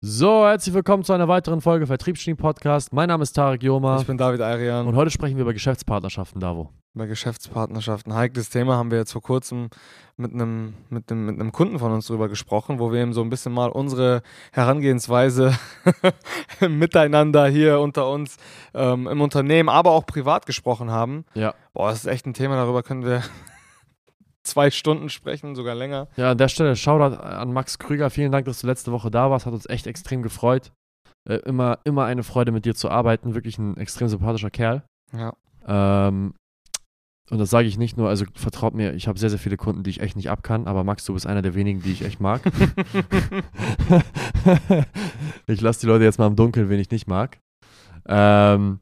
So, herzlich willkommen zu einer weiteren Folge Vertriebsstream Podcast. Mein Name ist Tarek Joma Ich bin David Arian. und heute sprechen wir über Geschäftspartnerschaften, Davo. Bei Geschäftspartnerschaften. Heikles Thema haben wir jetzt vor kurzem mit einem, mit, einem, mit einem Kunden von uns drüber gesprochen, wo wir ihm so ein bisschen mal unsere Herangehensweise miteinander hier unter uns ähm, im Unternehmen, aber auch privat gesprochen haben. Ja. Boah, das ist echt ein Thema, darüber können wir zwei Stunden sprechen, sogar länger. Ja, an der Stelle Shoutout an Max Krüger. Vielen Dank, dass du letzte Woche da warst. Hat uns echt extrem gefreut. Äh, immer, immer eine Freude, mit dir zu arbeiten. Wirklich ein extrem sympathischer Kerl. Ja. Ähm, und das sage ich nicht nur, also vertraut mir, ich habe sehr, sehr viele Kunden, die ich echt nicht abkann, aber Max, du bist einer der wenigen, die ich echt mag. ich lasse die Leute jetzt mal im Dunkeln, wen ich nicht mag. Ähm,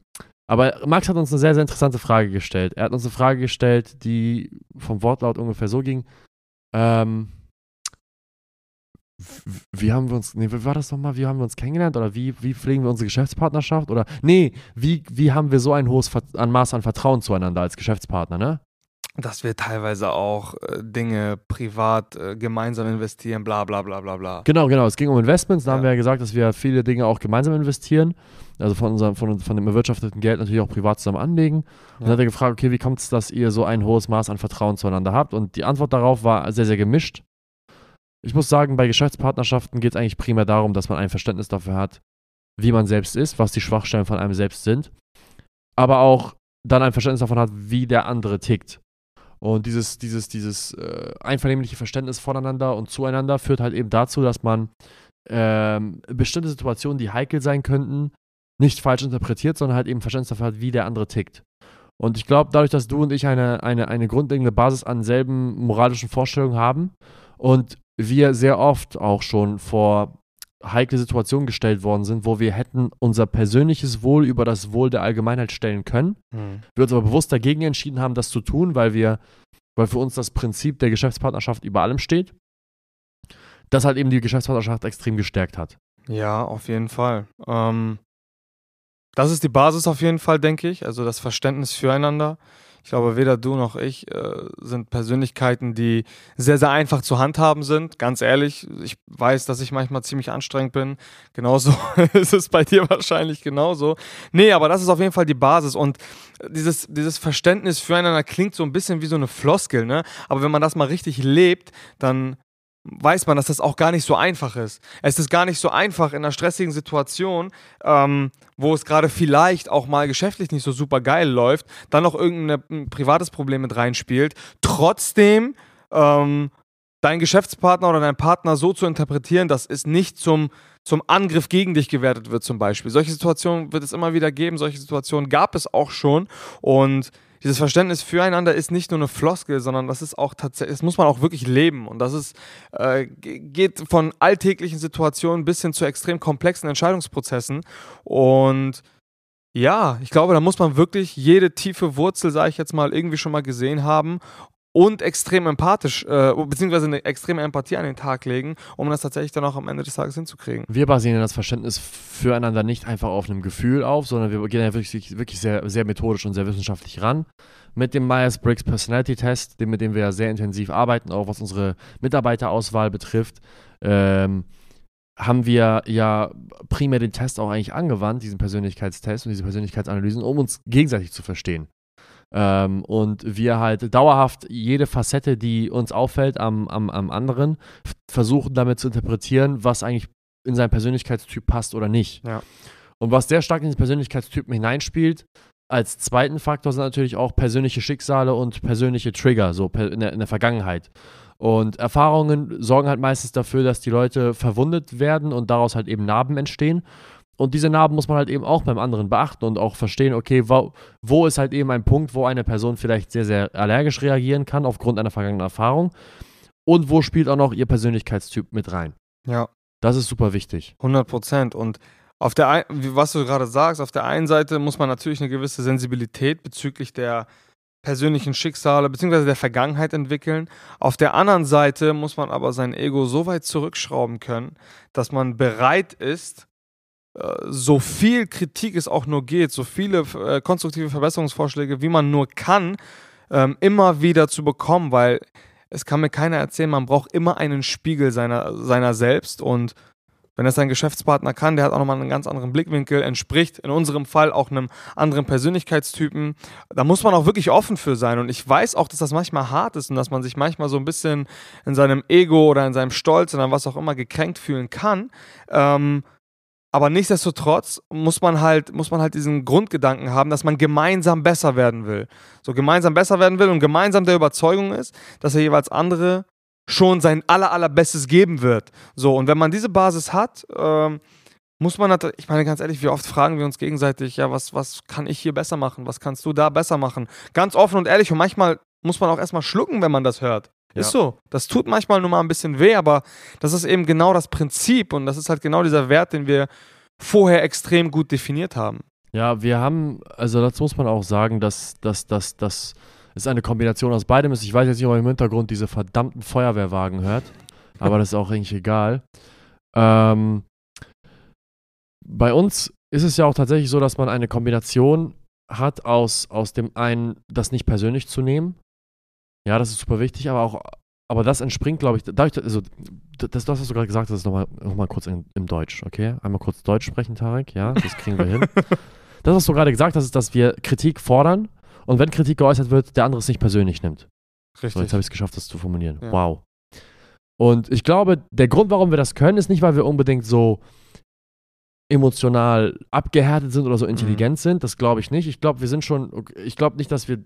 aber Max hat uns eine sehr, sehr interessante Frage gestellt. Er hat uns eine Frage gestellt, die vom Wortlaut ungefähr so ging. Ähm, wie haben wir uns, nee, wie war das nochmal, wie haben wir uns kennengelernt oder wie, wie pflegen wir unsere Geschäftspartnerschaft oder, nee, wie, wie haben wir so ein hohes Ver an Maß an Vertrauen zueinander als Geschäftspartner, ne? Dass wir teilweise auch äh, Dinge privat äh, gemeinsam investieren, bla bla bla bla bla. Genau, genau, es ging um Investments, da haben Ja. wir ja gesagt, dass wir viele Dinge auch gemeinsam investieren, also von, unserem, von, von dem erwirtschafteten Geld natürlich auch privat zusammen anlegen. Und dann Ja. hat er gefragt, okay, wie kommt es, dass ihr so ein hohes Maß an Vertrauen zueinander habt? Und die Antwort darauf war sehr, sehr gemischt. Ich muss sagen, bei Geschäftspartnerschaften geht es eigentlich primär darum, dass man ein Verständnis dafür hat, wie man selbst ist, was die Schwachstellen von einem selbst sind, aber auch dann ein Verständnis davon hat, wie der andere tickt. Und dieses, dieses, dieses äh, einvernehmliche Verständnis voneinander und zueinander führt halt eben dazu, dass man ähm, bestimmte Situationen, die heikel sein könnten, nicht falsch interpretiert, sondern halt eben Verständnis dafür hat, wie der andere tickt. Und ich glaube, dadurch, dass du und ich eine, eine, eine grundlegende Basis an selben moralischen Vorstellungen haben und wir sehr oft auch schon vor heikle Situationen gestellt worden sind, wo wir hätten unser persönliches Wohl über das Wohl der Allgemeinheit stellen können, Hm. wir uns aber bewusst dagegen entschieden haben, das zu tun, weil wir, weil für uns das Prinzip der Geschäftspartnerschaft über allem steht, das halt eben die Geschäftspartnerschaft extrem gestärkt hat. Ja, auf jeden Fall. Ähm, das ist die Basis auf jeden Fall, denke ich. Also das Verständnis füreinander. Ich glaube, weder du noch ich äh, sind Persönlichkeiten, die sehr, sehr einfach zu handhaben sind. Ganz ehrlich, ich weiß, dass ich manchmal ziemlich anstrengend bin. Genauso ist es bei dir wahrscheinlich genauso. Nee, aber das ist auf jeden Fall die Basis. Und dieses, dieses Verständnis füreinander klingt so ein bisschen wie so eine Floskel, ne? Aber wenn man das mal richtig lebt, dann weiß man, dass das auch gar nicht so einfach ist. Es ist gar nicht so einfach in einer stressigen Situation, ähm, wo es gerade vielleicht auch mal geschäftlich nicht so super geil läuft, dann noch irgendein ein privates Problem mit reinspielt, trotzdem ähm, deinen Geschäftspartner oder deinen Partner so zu interpretieren, dass es nicht zum, zum Angriff gegen dich gewertet wird zum Beispiel. Solche Situationen wird es immer wieder geben, solche Situationen gab es auch schon und dieses Verständnis füreinander ist nicht nur eine Floskel, sondern das ist auch tatsächlich, das muss man auch wirklich leben. Und das ist, äh, ge- geht von alltäglichen Situationen bis hin zu extrem komplexen Entscheidungsprozessen. Und ja, ich glaube, da muss man wirklich jede tiefe Wurzel, sage ich jetzt mal, irgendwie schon mal gesehen haben und extrem empathisch, äh, beziehungsweise eine extreme Empathie an den Tag legen, um das tatsächlich dann auch am Ende des Tages hinzukriegen. Wir basieren das Verständnis füreinander nicht einfach auf einem Gefühl auf, sondern wir gehen ja wirklich, wirklich sehr, sehr methodisch und sehr wissenschaftlich ran. Mit dem Myers-Briggs Personality Test, mit dem wir ja sehr intensiv arbeiten, auch was unsere Mitarbeiterauswahl betrifft, ähm, haben wir ja primär den Test auch eigentlich angewandt, diesen Persönlichkeitstest und diese Persönlichkeitsanalysen, um uns gegenseitig zu verstehen. Ähm, und wir halt dauerhaft jede Facette, die uns auffällt am, am, am anderen, versuchen damit zu interpretieren, was eigentlich in seinen Persönlichkeitstyp passt oder nicht. Ja. Und was sehr stark in den Persönlichkeitstypen hineinspielt, als zweiten Faktor sind natürlich auch persönliche Schicksale und persönliche Trigger, so in, der, in der Vergangenheit. Und Erfahrungen sorgen halt meistens dafür, dass die Leute verwundet werden und daraus halt eben Narben entstehen. Und diese Narben muss man halt eben auch beim anderen beachten und auch verstehen, okay, wo, wo ist halt eben ein Punkt, wo eine Person vielleicht sehr, sehr allergisch reagieren kann aufgrund einer vergangenen Erfahrung und wo spielt auch noch ihr Persönlichkeitstyp mit rein. Ja. Das ist super wichtig. 100 Prozent. Und auf der, ein, wie- was du gerade sagst, auf der einen Seite muss man natürlich eine gewisse Sensibilität bezüglich der persönlichen Schicksale bzw. der Vergangenheit entwickeln. Auf der anderen Seite muss man aber sein Ego so weit zurückschrauben können, dass man bereit ist, so viel Kritik es auch nur geht, so viele äh, konstruktive Verbesserungsvorschläge, wie man nur kann, ähm, immer wieder zu bekommen, weil es kann mir keiner erzählen, man braucht immer einen Spiegel seiner, seiner selbst und Wenn das ein Geschäftspartner kann, der hat auch nochmal einen ganz anderen Blickwinkel, entspricht in unserem Fall auch einem anderen Persönlichkeitstypen. Da muss man auch wirklich offen für sein. Und ich weiß auch, dass das manchmal hart ist und dass man sich manchmal so ein bisschen in seinem Ego oder in seinem Stolz oder was auch immer gekränkt fühlen kann. Ähm, aber nichtsdestotrotz muss man halt, muss man halt diesen Grundgedanken haben, dass man gemeinsam besser werden will. So gemeinsam besser werden will und gemeinsam der Überzeugung ist, dass er jeweils andere schon sein aller, allerbestes geben wird. So, und wenn man diese Basis hat, ähm, muss man natürlich, ich meine ganz ehrlich, wie oft fragen wir uns gegenseitig, ja, was, was kann ich hier besser machen? Was kannst du da besser machen? Ganz offen und ehrlich und manchmal muss man auch erstmal schlucken, wenn man das hört. Ja. Ist so. Das tut manchmal nur mal ein bisschen weh, aber das ist eben genau das Prinzip und das ist halt genau dieser Wert, den wir vorher extrem gut definiert haben. Ja, wir haben, also dazu muss man auch sagen, dass, dass, dass, dass es eine Kombination aus beidem ist. Ich weiß jetzt nicht, ob man im Hintergrund diese verdammten Feuerwehrwagen hört, aber das ist auch eigentlich egal. Ähm, bei uns ist es ja auch tatsächlich so, dass man eine Kombination hat aus, aus dem einen, das nicht persönlich zu nehmen. Ja, das ist super wichtig, aber auch, aber das entspringt, glaube ich, dadurch, also das, das, was du gerade gesagt hast, nochmal noch mal kurz in, im Deutsch, okay? Einmal kurz Deutsch sprechen, Tarek, ja, das kriegen wir hin. Das, was du gerade gesagt hast, ist, dass wir Kritik fordern und wenn Kritik geäußert wird, der andere es nicht persönlich nimmt. Richtig. So, jetzt habe ich es geschafft, das zu formulieren. Ja. Wow. Und ich glaube, der Grund, warum wir das können, ist nicht, weil wir unbedingt so emotional abgehärtet sind oder so intelligent mhm. sind. Das glaube ich nicht. Ich glaube, wir sind schon, ich glaube nicht, dass wir,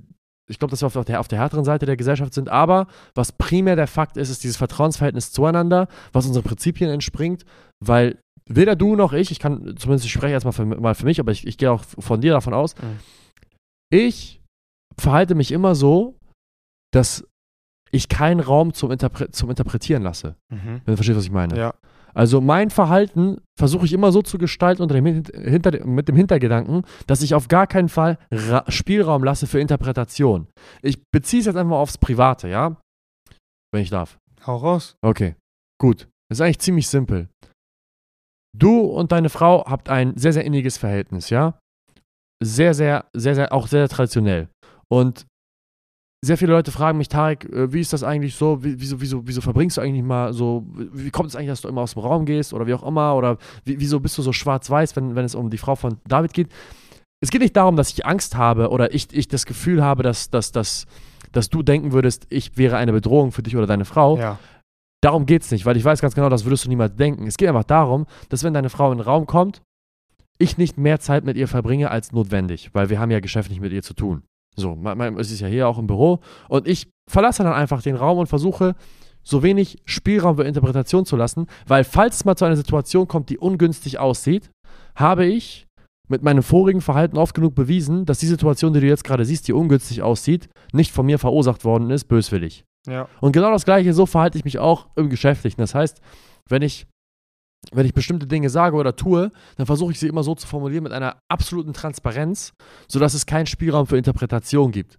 ich glaube, dass wir auf der, auf der härteren Seite der Gesellschaft sind. Aber was primär der Fakt ist, ist dieses Vertrauensverhältnis zueinander, was unseren Prinzipien entspringt, weil weder du noch ich, ich kann zumindest, ich spreche jetzt mal für, mal für mich, aber ich, ich gehe auch von dir davon aus, mhm. ich verhalte mich immer so, dass ich keinen Raum zum, Interpre zum Interpretieren lasse. Mhm. Wenn du verstehst, was ich meine. Ja. Also mein Verhalten versuche ich immer so zu gestalten unter dem hinter, mit dem Hintergedanken, dass ich auf gar keinen Fall Ra Spielraum lasse für Interpretation. Ich beziehe es jetzt einfach aufs Private, ja? Wenn ich darf. Hau raus. Okay, gut. Das ist eigentlich ziemlich simpel. Du und deine Frau habt ein sehr, sehr inniges Verhältnis, ja? Sehr, sehr, sehr, sehr, auch sehr, sehr traditionell. Und sehr viele Leute fragen mich, Tarek, äh, wie ist das eigentlich so? Wieso, wieso, wieso verbringst du eigentlich mal so, wie kommt es eigentlich, dass du immer aus dem Raum gehst oder wie auch immer? Oder wieso bist du so schwarz-weiß, wenn, wenn es um die Frau von David geht? Es geht nicht darum, dass ich Angst habe oder ich, ich das Gefühl habe, dass, dass, dass, dass du denken würdest, ich wäre eine Bedrohung für dich oder deine Frau. Ja. Darum geht es nicht, weil ich weiß ganz genau, das würdest du niemals denken. Es geht einfach darum, dass wenn deine Frau in den Raum kommt, ich nicht mehr Zeit mit ihr verbringe als notwendig, weil wir haben ja geschäftlich mit ihr zu tun. So, es ist ja hier auch im Büro. Und ich verlasse dann einfach den Raum und versuche, so wenig Spielraum für Interpretation zu lassen, weil falls es mal zu einer Situation kommt, die ungünstig aussieht, habe ich mit meinem vorigen Verhalten oft genug bewiesen, dass die Situation, die du jetzt gerade siehst, die ungünstig aussieht, nicht von mir verursacht worden ist, böswillig. Ja. Und genau das Gleiche, so verhalte ich mich auch im Geschäftlichen. Das heißt, wenn ich wenn ich bestimmte Dinge sage oder tue, dann versuche ich sie immer so zu formulieren mit einer absoluten Transparenz, sodass es keinen Spielraum für Interpretation gibt.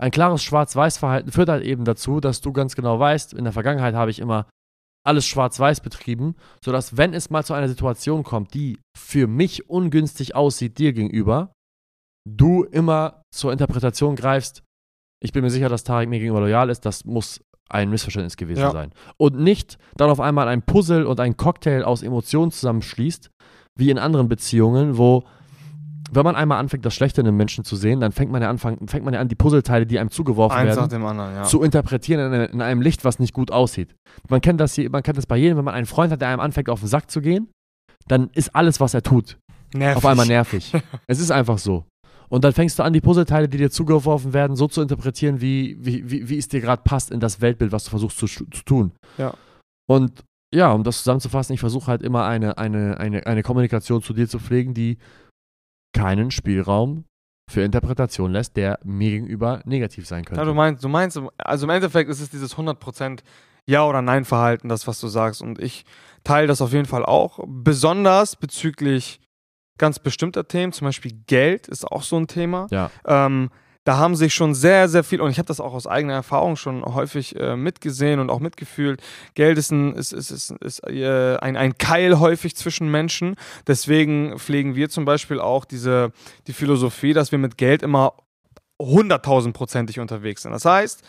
Ein klares Schwarz-Weiß-Verhalten führt halt eben dazu, dass du ganz genau weißt, in der Vergangenheit habe ich immer alles schwarz-weiß betrieben, sodass, wenn es mal zu einer Situation kommt, die für mich ungünstig aussieht dir gegenüber, du immer zur Interpretation greifst, ich bin mir sicher, dass Tarek mir gegenüber loyal ist, das muss ein Missverständnis gewesen ja. sein. Und nicht dann auf einmal ein Puzzle und ein Cocktail aus Emotionen zusammenschließt, wie in anderen Beziehungen, wo, wenn man einmal anfängt, das Schlechte in einem Menschen zu sehen, dann fängt man ja, anfang, fängt man ja an, die Puzzleteile, die einem zugeworfen Eins werden, anderen, ja. zu interpretieren in, in, einem Licht, was nicht gut aussieht. Man kennt, das hier, man kennt das bei jedem, wenn man einen Freund hat, der einem anfängt, auf den Sack zu gehen, dann ist alles, was er tut, nervig. auf einmal nervig. es ist einfach so. Und dann fängst du an, die Puzzleteile, die dir zugeworfen werden, so zu interpretieren, wie, wie, wie, wie es dir gerade passt in das Weltbild, was du versuchst zu, zu tun. Ja. Und ja, um das zusammenzufassen, ich versuche halt immer eine, eine, eine, eine Kommunikation zu dir zu pflegen, die keinen Spielraum für Interpretation lässt, der mir gegenüber negativ sein könnte. Ja, du meinst, du meinst, also im Endeffekt ist es dieses 100% Ja- oder Nein-Verhalten, das, was du sagst. Und ich teile das auf jeden Fall auch. Besonders bezüglich ganz bestimmter Themen, zum Beispiel Geld ist auch so ein Thema. Ja. Ähm, da haben sich schon sehr, sehr viel, und ich habe das auch aus eigener Erfahrung schon häufig äh, mitgesehen und auch mitgefühlt. Geld ist, ein, ist, ist, ist, ist äh, ein, ein Keil häufig zwischen Menschen. Deswegen pflegen wir zum Beispiel auch diese, die Philosophie, dass wir mit Geld immer hunderttausendprozentig unterwegs sind. Das heißt,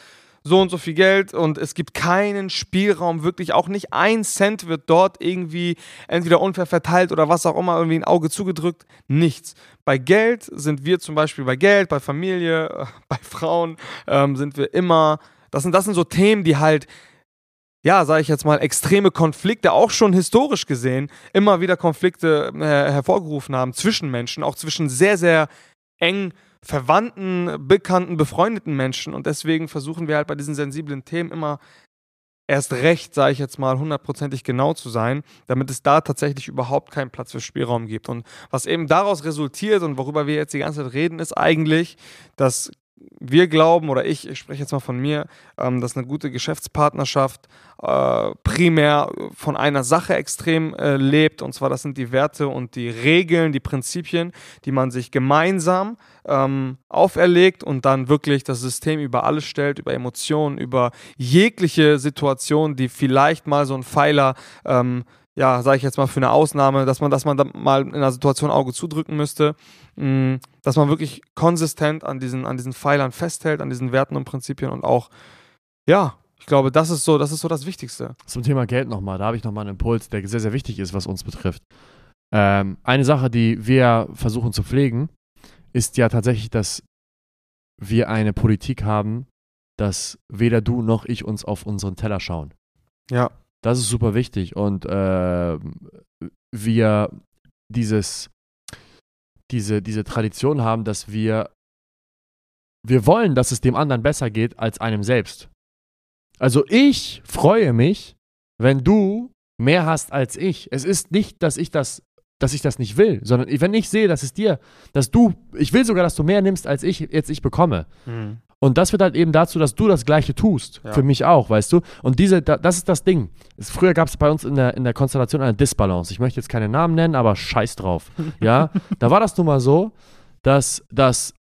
so und so viel Geld und es gibt keinen Spielraum, wirklich auch nicht ein Cent wird dort irgendwie entweder unfair verteilt oder was auch immer, irgendwie ein Auge zugedrückt. Nichts. Bei Geld sind wir zum Beispiel bei Geld, bei Familie, bei Frauen ähm, sind wir immer, das sind, das sind so Themen, die halt ja, sage ich jetzt mal, extreme Konflikte, auch schon historisch gesehen, immer wieder Konflikte äh, hervorgerufen haben zwischen Menschen, auch zwischen sehr, sehr eng verwandten, bekannten, befreundeten Menschen. Und deswegen versuchen wir halt bei diesen sensiblen Themen immer erst recht, sage ich jetzt mal, hundertprozentig genau zu sein, damit es da tatsächlich überhaupt keinen Platz für Spielraum gibt. Und was eben daraus resultiert und worüber wir jetzt die ganze Zeit reden, ist eigentlich, dass wir glauben, oder ich, ich spreche jetzt mal von mir, ähm, dass eine gute Geschäftspartnerschaft äh, primär von einer Sache extrem äh, lebt. Und zwar, das sind die Werte und die Regeln, die Prinzipien, die man sich gemeinsam ähm, auferlegt und dann wirklich das System über alles stellt, über Emotionen, über jegliche Situation, die vielleicht mal so ein Pfeiler ähm, ja, sage ich jetzt mal für eine Ausnahme, dass man, dass man da mal in einer Situation Auge zudrücken müsste, mh, mm, dass man wirklich konsistent an diesen, an diesen Pfeilern festhält, an diesen Werten und Prinzipien und auch, ja, ich glaube, das ist so, das ist so das Wichtigste. Zum Thema Geld nochmal, da habe ich nochmal einen Impuls, der sehr, sehr wichtig ist, was uns betrifft. Ähm, eine Sache, die wir versuchen zu pflegen, ist ja tatsächlich, dass wir eine Politik haben, dass weder du noch ich uns auf unseren Teller schauen. Ja. Das ist super wichtig und äh, wir dieses, diese, diese Tradition haben, dass wir, wir wollen, dass es dem anderen besser geht als einem selbst. Also ich freue mich, wenn du mehr hast als ich. Es ist nicht, dass ich das, dass ich das nicht will, sondern wenn ich sehe, dass es dir, dass du, ich will sogar, dass du mehr nimmst, als ich jetzt ich bekomme. Mhm. Und das wird halt eben dazu, dass du das Gleiche tust. Ja. Für mich auch, weißt du? Und diese, das ist das Ding. Früher gab es bei uns in der, in der Konstellation eine Disbalance. Ich möchte jetzt keine Namen nennen, aber scheiß drauf. ja, da war das nun mal so, dass, dass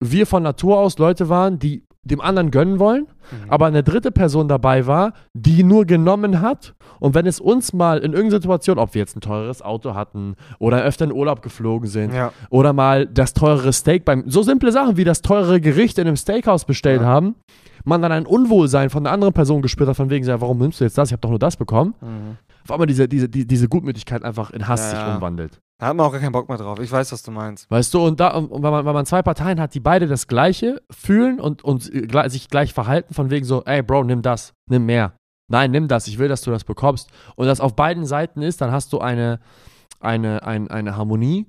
wir von Natur aus Leute waren, die dem anderen gönnen wollen, mhm. aber eine dritte Person dabei war, die nur genommen hat. Und wenn es uns mal in irgendeiner Situation, ob wir jetzt ein teures Auto hatten oder öfter in Urlaub geflogen sind ja. oder mal das teurere Steak beim, so simple Sachen wie das teurere Gericht in einem Steakhouse bestellt ja. haben, man dann ein Unwohlsein von einer anderen Person gespürt hat, von wegen, ja, warum nimmst du jetzt das? Ich habe doch nur das bekommen. Mhm. Auf einmal diese, diese, die, diese Gutmütigkeit einfach in Hass ja, sich umwandelt. Da hat man auch gar keinen Bock mehr drauf. Ich weiß, was du meinst. Weißt du, und, da, und weil, man, weil man zwei Parteien hat, die beide das Gleiche fühlen und, und sich gleich verhalten, von wegen so, ey, Bro, nimm das, nimm mehr. Nein, nimm das, ich will, dass du das bekommst. Und das auf beiden Seiten ist, dann hast du eine, eine, eine, eine Harmonie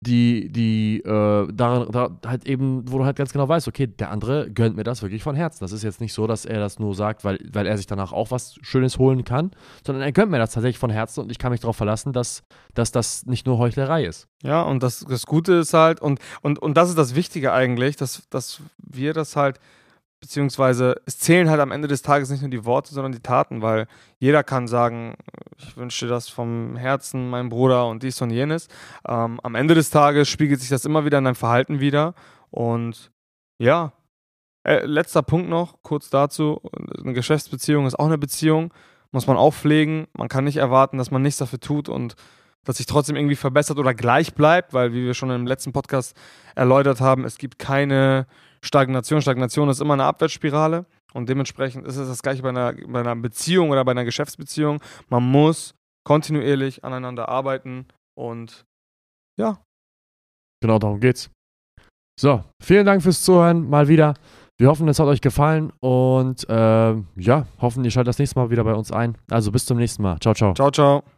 die, die äh, daran, da halt eben, wo du halt ganz genau weißt, okay, der andere gönnt mir das wirklich von Herzen. Das ist jetzt nicht so, dass er das nur sagt, weil, weil er sich danach auch was Schönes holen kann, sondern er gönnt mir das tatsächlich von Herzen und ich kann mich darauf verlassen, dass, dass das nicht nur Heuchlerei ist. Ja, und das, das Gute ist halt, und, und, und das ist das Wichtige eigentlich, dass, dass wir das halt beziehungsweise es zählen halt am Ende des Tages nicht nur die Worte, sondern die Taten, weil jeder kann sagen, ich wünsche das vom Herzen, mein Bruder und dies und jenes. Ähm, am Ende des Tages spiegelt sich das immer wieder in deinem Verhalten wieder. Und ja, äh, letzter Punkt noch, kurz dazu, eine Geschäftsbeziehung ist auch eine Beziehung, muss man auch pflegen, man kann nicht erwarten, dass man nichts dafür tut und dass sich trotzdem irgendwie verbessert oder gleich bleibt, weil wie wir schon im letzten Podcast erläutert haben, es gibt keine Stagnation. Stagnation ist immer eine Abwärtsspirale und dementsprechend ist es das gleiche bei einer, bei einer Beziehung oder bei einer Geschäftsbeziehung. Man muss kontinuierlich aneinander arbeiten und ja. Genau darum geht's. So, vielen Dank fürs Zuhören mal wieder. Wir hoffen, es hat euch gefallen und äh, ja, hoffen, ihr schaltet das nächste Mal wieder bei uns ein. Also bis zum nächsten Mal. Ciao, ciao. Ciao, ciao.